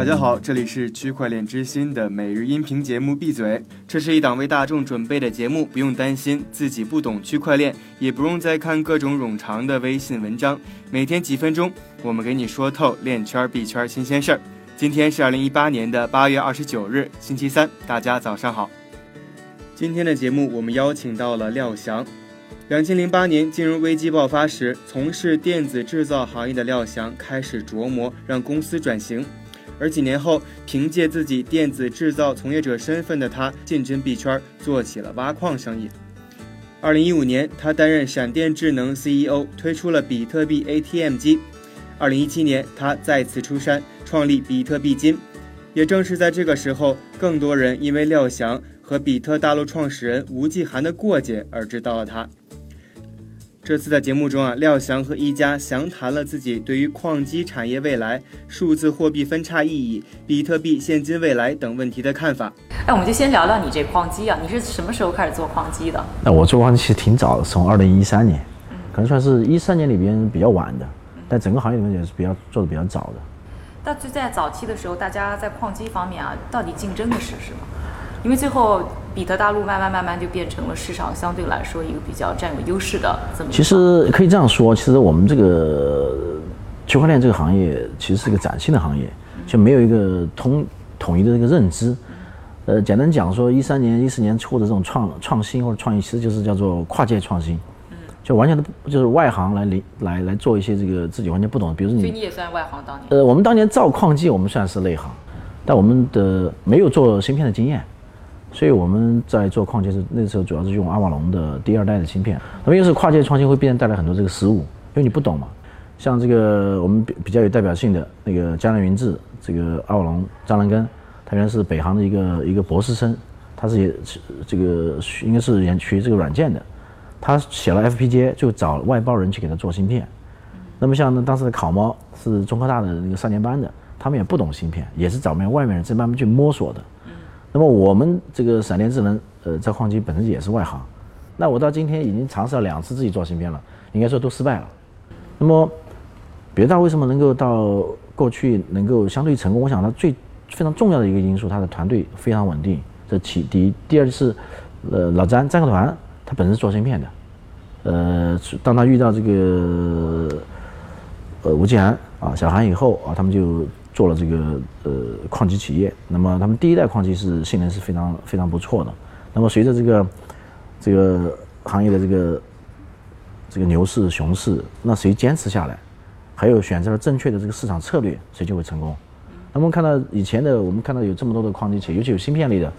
大家好，这里是区块链之心的每日音频节目《闭嘴》，这是一档为大众准备的节目，不用担心自己不懂区块链，也不用再看各种冗长的微信文章。每天几分钟，我们给你说透链圈币圈新鲜事儿。今天是二零一八年的八月二十九日，星期三，大家早上好。今天的节目，我们邀请到了廖翔。两千零八年金融危机爆发时，从事电子制造行业的廖翔开始琢磨让公司转型。而几年后，凭借自己电子制造从业者身份的他，进军币圈，做起了挖矿生意。二零一五年，他担任闪电智能 CEO，推出了比特币 ATM 机。二零一七年，他再次出山，创立比特币金。也正是在这个时候，更多人因为廖翔。和比特大陆创始人吴继涵的过节而知道了他。这次在节目中啊，廖翔和一家详谈了自己对于矿机产业未来、数字货币分叉意义、比特币现金未来等问题的看法。哎，我们就先聊聊你这矿机啊，你是什么时候开始做矿机的？那我做矿机其实挺早的，从二零一三年，可能算是一三年里边比较晚的，但整个行业里面也是比较做的比较早的。但就在早期的时候，大家在矿机方面啊，到底竞争的是什么？因为最后，比特大陆慢慢慢慢就变成了市场相对来说一个比较占有优势的这么。其实可以这样说，其实我们这个区块链这个行业其实是个崭新的行业，就没有一个统统一的这个认知。呃，简单讲说，一三年、一四年初的这种创创新或者创意，其实就是叫做跨界创新，就完全的就是外行来来来来做一些这个自己完全不懂的，比如说你。所以你也算外行当年。呃，我们当年造矿机，我们算是内行，但我们的没有做芯片的经验。所以我们在做矿机是那时候主要是用阿瓦隆的第二代的芯片。那么又是跨界创新会必然带来很多这个失误，因为你不懂嘛。像这个我们比比较有代表性的那个江南云志，这个阿瓦隆张兰根，他原来是北航的一个一个博士生，他是也这个应该是研学这个软件的，他写了 FPGA 就找外包人去给他做芯片。那么像当时的考猫是中科大的那个三年班的，他们也不懂芯片，也是找面外面人在慢慢去摸索的。那么我们这个闪电智能，呃，在矿机本身也是外行。那我到今天已经尝试了两次自己做芯片了，应该说都失败了。那么，别大为什么能够到过去能够相对成功？我想它最非常重要的一个因素，它的团队非常稳定。这其第一，第二是，呃，老詹詹克团他本身做芯片的，呃，当他遇到这个，呃，吴继安啊，小韩以后啊，他们就。做了这个呃矿机企业，那么他们第一代矿机是性能是非常非常不错的。那么随着这个这个行业的这个这个牛市熊市，那谁坚持下来，还有选择了正确的这个市场策略，谁就会成功。那么看到以前的我们看到有这么多的矿机企业，尤其有芯片类的，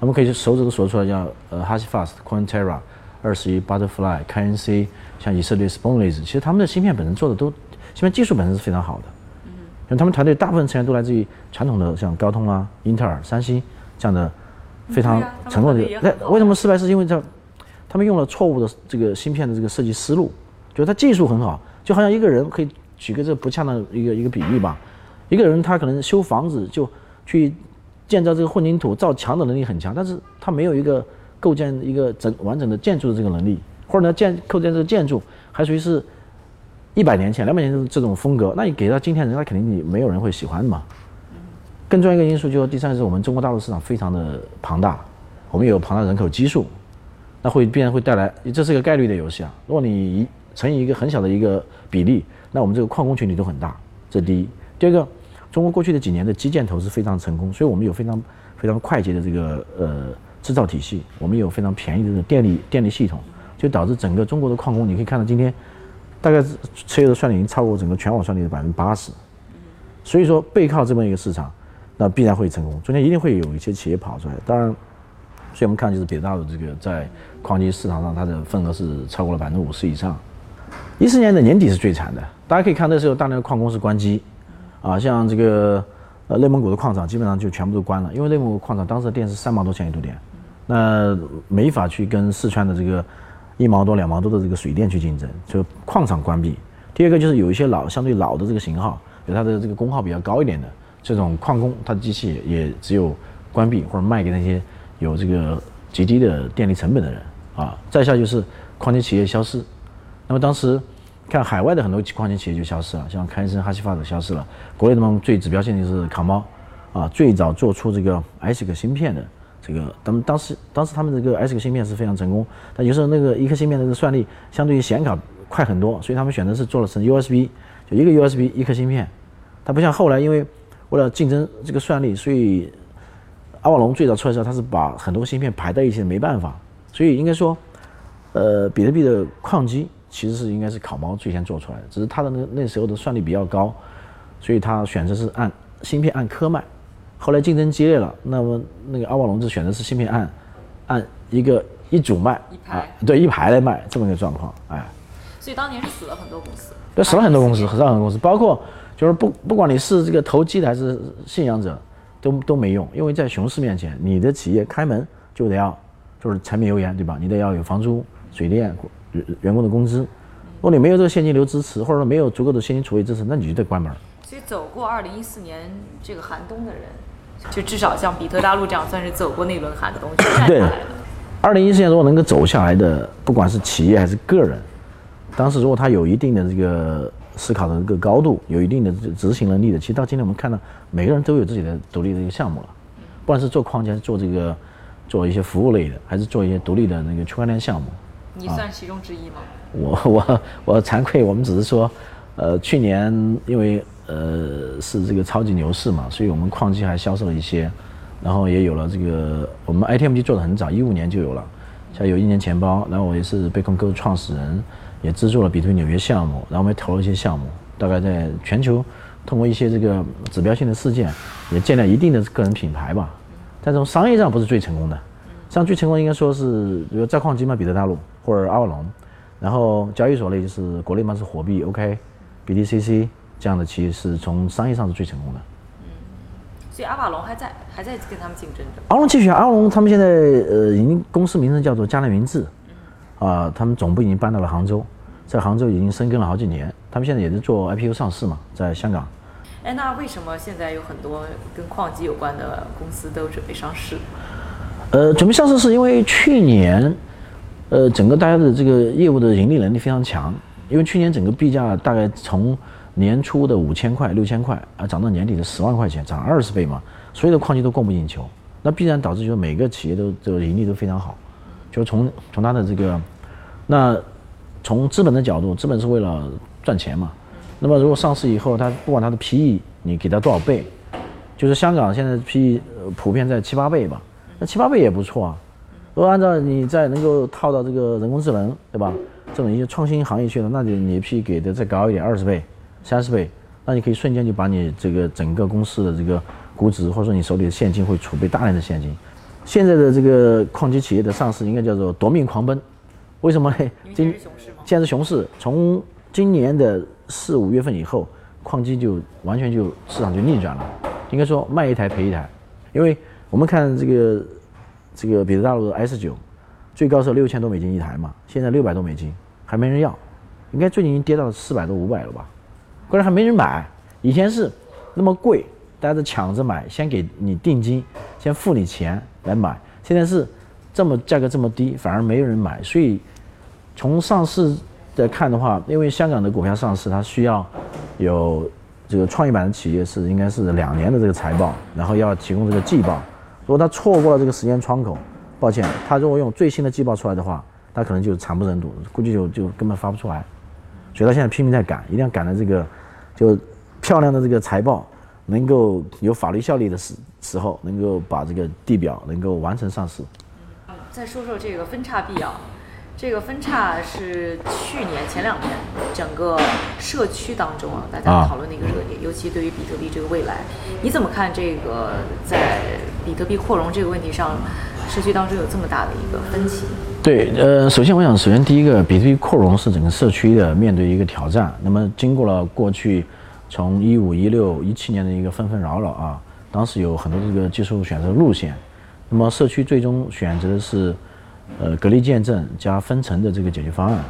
我们可以手指头数出来，叫呃 HashiFast、Quantera、二十一、Butterfly、KNC，像以色列 Sponelease，其实他们的芯片本身做的都芯片技术本身是非常好的。因为他们团队大部分成员都来自于传统的像高通啊、英特尔、三星这样的非常成功的。那为什么失败？是因为他他们用了错误的这个芯片的这个设计思路，就是他技术很好，就好像一个人可以举个这不恰当的一个一个比喻吧，一个人他可能修房子就去建造这个混凝土造墙的能力很强，但是他没有一个构建一个整完整的建筑的这个能力，或者呢建构建这个建筑还属于是。一百年前、两百年前这种风格，那你给到今天人，那肯定你没有人会喜欢嘛。更重要一个因素就是第三是我们中国大陆市场非常的庞大，我们有庞大人口基数，那会必然会带来，这是一个概率的游戏啊。如果你乘以一个很小的一个比例，那我们这个矿工群体都很大，这是第一。第二个，中国过去的几年的基建投资非常成功，所以我们有非常非常快捷的这个呃制造体系，我们有非常便宜的这个电力电力系统，就导致整个中国的矿工，你可以看到今天。大概是车的算力已经超过整个全网算力的百分之八十，所以说背靠这么一个市场，那必然会成功。中间一定会有一些企业跑出来。当然，所以我们看就是北大的这个在矿机市场上它的份额是超过了百分之五十以上。一四年的年底是最惨的，大家可以看那时候大量的矿工是关机，啊，像这个呃内蒙古的矿场基本上就全部都关了，因为内蒙古矿场当时的电是三毛多钱一度电，那没法去跟四川的这个。一毛多、两毛多的这个水电去竞争，就矿场关闭。第二个就是有一些老、相对老的这个型号，比如它的这个功耗比较高一点的这种矿工，它的机器也只有关闭或者卖给那些有这个极低的电力成本的人啊。再下就是矿机企业消失。那么当时看海外的很多矿机企业就消失了，像开森、哈希法的消失了。国内的嘛最指标性的就是卡猫，啊，最早做出这个 ASIC 芯片的这个，他们当时当时他们这个 ASIC 芯片是非常成功，但有时候那个一颗芯片的这个算力相对于显卡快很多，所以他们选择是做了成 USB，就一个 USB 一颗芯片，它不像后来因为为了竞争这个算力，所以阿瓦隆最早出来的时候，它是把很多芯片排在一起，没办法，所以应该说，呃，比特币的矿机其实是应该是烤猫最先做出来的，只是它的那那时候的算力比较高，所以它选择是按芯片按颗卖。后来竞争激烈了，那么那个阿瓦隆就选择是芯片按按一个一组卖，一排对一排来卖这么一个状况，哎，所以当年是死了很多公司，对，死了很多公司，2014死了很多公司，包括就是不不管你是这个投机的还是信仰者，都都没用，因为在熊市面前，你的企业开门就得要就是柴米油盐，对吧？你得要有房租、水电、员员工的工资。如果你没有这个现金流支持，或者说没有足够的现金储备支持，那你就得关门。所以走过二零一四年这个寒冬的人，就至少像比特大陆这样，算是走过那轮寒冬，去站对下来的。二零一四年如果能够走下来的，不管是企业还是个人，当时如果他有一定的这个思考的这个高度，有一定的执行能力的，其实到今天我们看到每个人都有自己的独立的一个项目了，不管是做框架，还是做这个做一些服务类的，还是做一些独立的那个区块链项目。你算其中之一吗？我我我惭愧，我们只是说，呃，去年因为呃是这个超级牛市嘛，所以我们矿机还销售了一些，然后也有了这个我们 ITM 机做的很早，一五年就有了，像有一年钱包，然后我也是贝控哥创始人，也资助了比特纽约项目，然后我们投了一些项目，大概在全球通过一些这个指标性的事件，也建立一定的个人品牌吧，但从商业上不是最成功的，像最成功应该说是比如在矿机嘛，比特大陆或者阿瓦隆。然后交易所类就是国内嘛是火币 OK、BTCC 这样的企业是从商业上是最成功的。嗯所以阿瓦隆还在还在跟他们竞争着。阿龙继续，阿龙他们现在呃已经公司名称叫做嘉联云智，啊，他们总部已经搬到了杭州，在杭州已经深耕了好几年。他们现在也是做 IPO 上市嘛，在香港。哎，那为什么现在有很多跟矿机有关的公司都准备上市？呃，准备上市是因为去年，呃，整个大家的这个业务的盈利能力非常强，因为去年整个币价大概从年初的五千块、六千块啊，涨到年底的十万块钱，涨二十倍嘛，所有的矿机都供不应求，那必然导致就是每个企业都这个盈利都非常好，就是从从它的这个，那从资本的角度，资本是为了赚钱嘛，那么如果上市以后，它不管它的 PE 你给它多少倍，就是香港现在 PE 普遍在七八倍吧，那七八倍也不错啊。如果按照你再能够套到这个人工智能，对吧？这种一些创新行业去了，那你你 P 给的再高一点，二十倍、三十倍，那你可以瞬间就把你这个整个公司的这个估值，或者说你手里的现金会储备大量的现金。现在的这个矿机企业的上市应该叫做夺命狂奔，为什么呢？今现在是熊市吗？现在是熊市，从今年的四五月份以后，矿机就完全就市场就逆转了，应该说卖一台赔一台，因为我们看这个这个比特大陆的 S 九，最高是六千多美金一台嘛，现在六百多美金，还没人要，应该最近已经跌到四百多五百了吧，关键还没人买，以前是那么贵，大家都抢着买，先给你定金，先付你钱来买，现在是这么价格这么低，反而没有人买，所以从上市的看的话，因为香港的股票上市，它需要有这个创业板的企业是应该是两年的这个财报，然后要提供这个季报。如果他错过了这个时间窗口，抱歉，他如果用最新的季报出来的话，他可能就惨不忍睹，估计就就根本发不出来。所以他现在拼命在赶，一定要赶在这个就漂亮的这个财报能够有法律效力的时时候，能够把这个地表能够完成上市。再说说这个分叉币啊，这个分叉是去年前两年整个社区当中啊，大家啊讨论的一个热点，尤其对于比特币这个未来，你怎么看这个在比特币扩容这个问题上，社区当中有这么大的一个分歧？对，呃，首先我想，首先第一个，比特币扩容是整个社区的面对一个挑战。那么经过了过去从一五、一六、一七年的一个纷纷扰扰啊，当时有很多这个技术选择路线，那么社区最终选择的是呃隔离见证加分层的这个解决方案。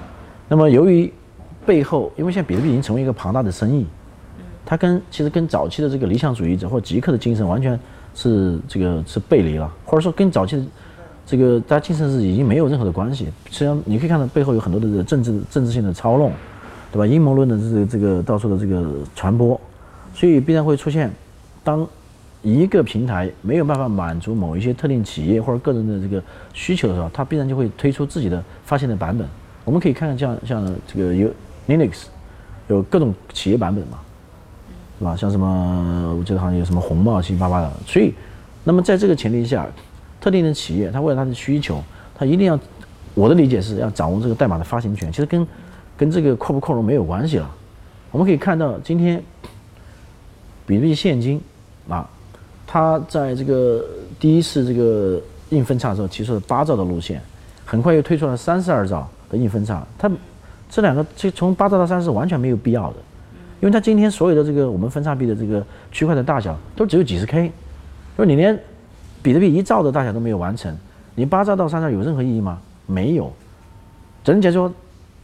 那么由于背后，因为现在比特币已经成为一个庞大的生意，它跟其实跟早期的这个理想主义者或极客的精神完全是这个是背离了，或者说跟早期的这个大家精神是已经没有任何的关系。实际上你可以看到背后有很多的这个政治政治性的操弄，对吧？阴谋论的这个这个到处的这个传播，所以必然会出现，当一个平台没有办法满足某一些特定企业或者个人的这个需求的时候，它必然就会推出自己的发现的版本。我们可以看看像像这个有 Linux，有各种企业版本嘛，是吧？像什么我记得好像有什么红帽七七八八的。所以，那么在这个前提下，特定的企业它为了它的需求，它一定要，我的理解是要掌握这个代码的发行权。其实跟跟这个扩不扩容没有关系了。我们可以看到今天比特币现金啊。它在这个第一次这个硬分叉的时候提出了八兆的路线，很快又推出了三十二兆的硬分叉。它这两个这从八兆到三十完全没有必要的，因为它今天所有的这个我们分叉币的这个区块的大小都只有几十 K，就是你连比特币一兆的大小都没有完成，你八兆到三兆有任何意义吗？没有。整体来说，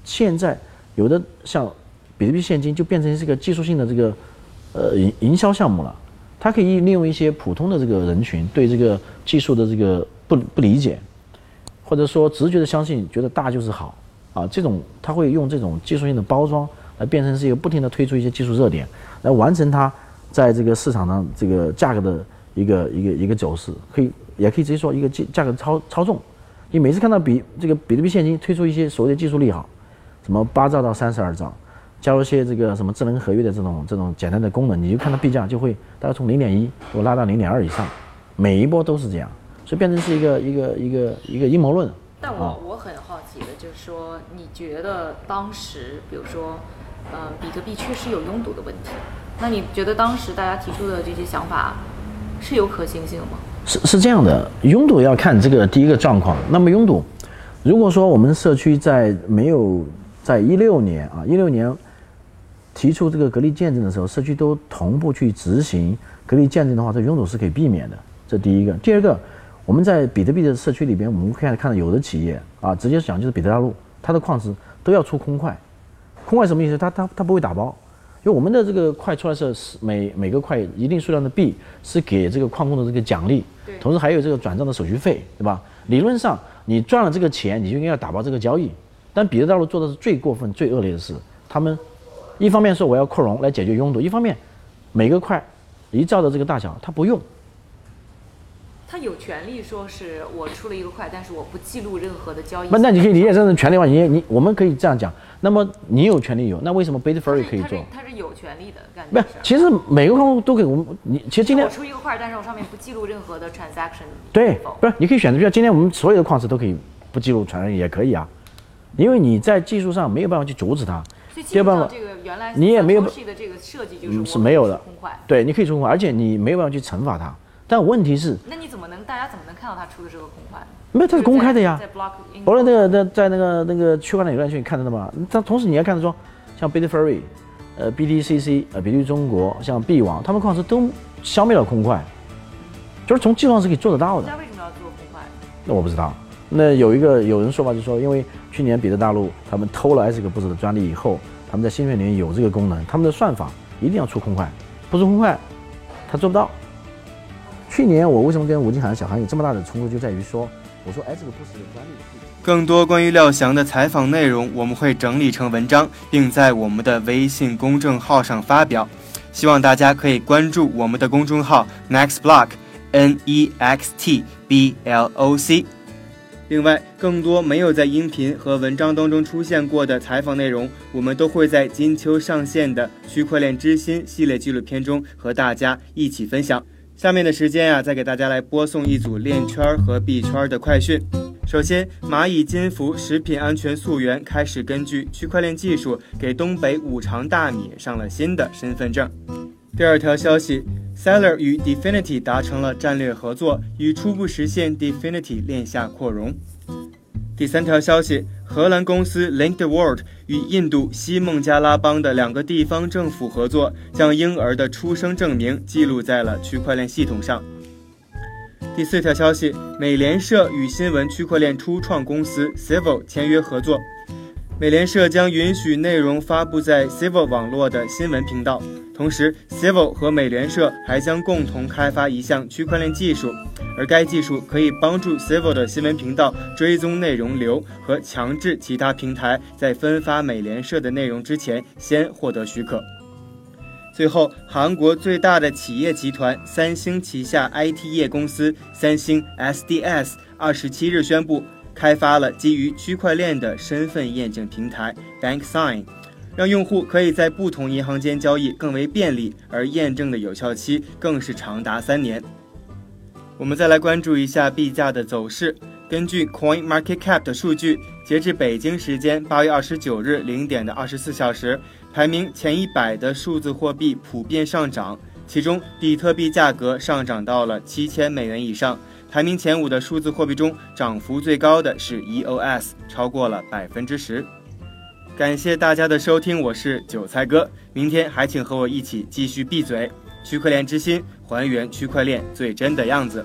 现在有的像比特币现金就变成是一个技术性的这个呃营营销项目了。它可以利用一些普通的这个人群对这个技术的这个不不理解，或者说直觉的相信，觉得大就是好啊，这种他会用这种技术性的包装来变成是一个不停的推出一些技术热点，来完成它在这个市场上这个价格的一个一个一个走势，可以也可以直接说一个价价格操操纵。你每次看到比这个比特币现金推出一些所谓的技术利好，什么八兆到三十二兆。加入一些这个什么智能合约的这种这种简单的功能，你就看到币价就会大概从零点一我拉到零点二以上，每一波都是这样，所以变成是一个一个一个一个阴谋论。但我我很好奇的就是说，你觉得当时，比如说，呃，比特币确实有拥堵的问题，那你觉得当时大家提出的这些想法是有可行性吗？是是这样的，拥堵要看这个第一个状况。那么拥堵，如果说我们社区在没有在一六年啊一六年。提出这个隔离见证的时候，社区都同步去执行隔离见证的话，这拥堵是可以避免的。这第一个。第二个，我们在比特币的社区里边，我们可以看到有的企业啊，直接讲就是比特大陆，它的矿池都要出空块。空块什么意思？它它它不会打包，因为我们的这个块出来是每每个块一定数量的币是给这个矿工的这个奖励，同时还有这个转账的手续费，对吧？理论上你赚了这个钱，你就应该要打包这个交易。但彼得大陆做的是最过分、最恶劣的事，他们。一方面说我要扩容来解决拥堵，一方面每个块一兆的这个大小他不用，他有权利说是我出了一个块，但是我不记录任何的交易。那那你可以理解成是权利话，你你我们可以这样讲。那么你有权利有，那为什么 Bitfury 可以做？他是有权利的，感觉不是。其实每个矿都可以，我们你其实今天我出一个块，但是我上面不记录任何的 transaction。对，不是你可以选择，比如今天我们所有的矿石都可以不记录 transaction 也可以啊，因为你在技术上没有办法去阻止它。第二办法，你也没有是没有的，对，你可以出空块，而且你没有办法去惩罚它。但问题是，那你怎么能大家怎么能看到他出的这个空块？没有，它是公开的呀。在 block，无论那个那在那个那个区块链链区你看得到吗？但同时你要看到说，像 Bitfury，呃，BTCC，呃，比特中国，像币网，他们矿池都消灭了空块，就是从技术上是可以做得到的。那为什么要做空块？那我不知道。那有一个有人说法就是说，因为去年比特大陆他们偷了个布斯的专利以后，他们在芯片里面有这个功能，他们的算法一定要出空块，不出空块，他做不到。去年我为什么跟吴金涵小韩有这么大的冲突，就在于说，我说哎，这个故事有专利。更多关于廖翔的采访内容，我们会整理成文章，并在我们的微信公众号上发表，希望大家可以关注我们的公众号 Nextblock，N E X T B L O C。另外，更多没有在音频和文章当中出现过的采访内容，我们都会在金秋上线的《区块链之心》系列纪录片中和大家一起分享。下面的时间呀，再给大家来播送一组链圈和币圈的快讯。首先，蚂蚁金服食品安全溯源开始根据区块链技术给东北五常大米上了新的身份证。第二条消息。Seller 与 Definity 达成了战略合作，已初步实现 Definity 链下扩容。第三条消息，荷兰公司 Linked World 与印度西孟加拉邦的两个地方政府合作，将婴儿的出生证明记录在了区块链系统上。第四条消息，美联社与新闻区块链初创公司 Civil 签约合作，美联社将允许内容发布在 Civil 网络的新闻频道。同时，Civil 和美联社还将共同开发一项区块链技术，而该技术可以帮助 Civil 的新闻频道追踪内容流和强制其他平台在分发美联社的内容之前先获得许可。最后，韩国最大的企业集团三星旗下 IT 业公司三星 SDS 二十七日宣布，开发了基于区块链的身份验证平台 BankSign，让用户可以在不同银行间交易更为便利，而验证的有效期更是长达三年。我们再来关注一下币价的走势。根据 Coin Market Cap 的数据，截至北京时间八月二十九日零点的二十四小时，排名前一百的数字货币普遍上涨，其中比特币价格上涨到了七千美元以上。排名前五的数字货币中，涨幅最高的是 EOS，超过了百分之十。感谢大家的收听，我是韭菜哥，明天还请和我一起继续闭嘴，区块链之心，还原区块链最真的样子。